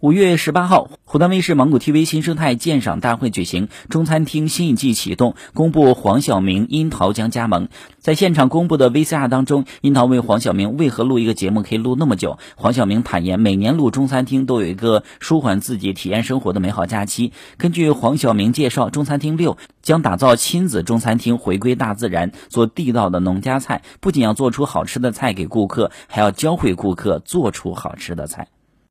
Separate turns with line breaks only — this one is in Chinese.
五月十八号，湖南卫视芒果 TV 新生态鉴赏大会举行，中餐厅新一季启动，公布黄晓明、樱桃将加盟。在现场公布的 VCR 当中，樱桃问黄晓明为何录一个节目可以录那么久，黄晓明坦言每年录中餐厅都有一个舒缓自己、体验生活的美好假期。根据黄晓明介绍，中餐厅六将打造亲子中餐厅，回归大自然，做地道的农家菜，不仅要做出好吃的菜给顾客，还要教会顾客做出好吃的菜。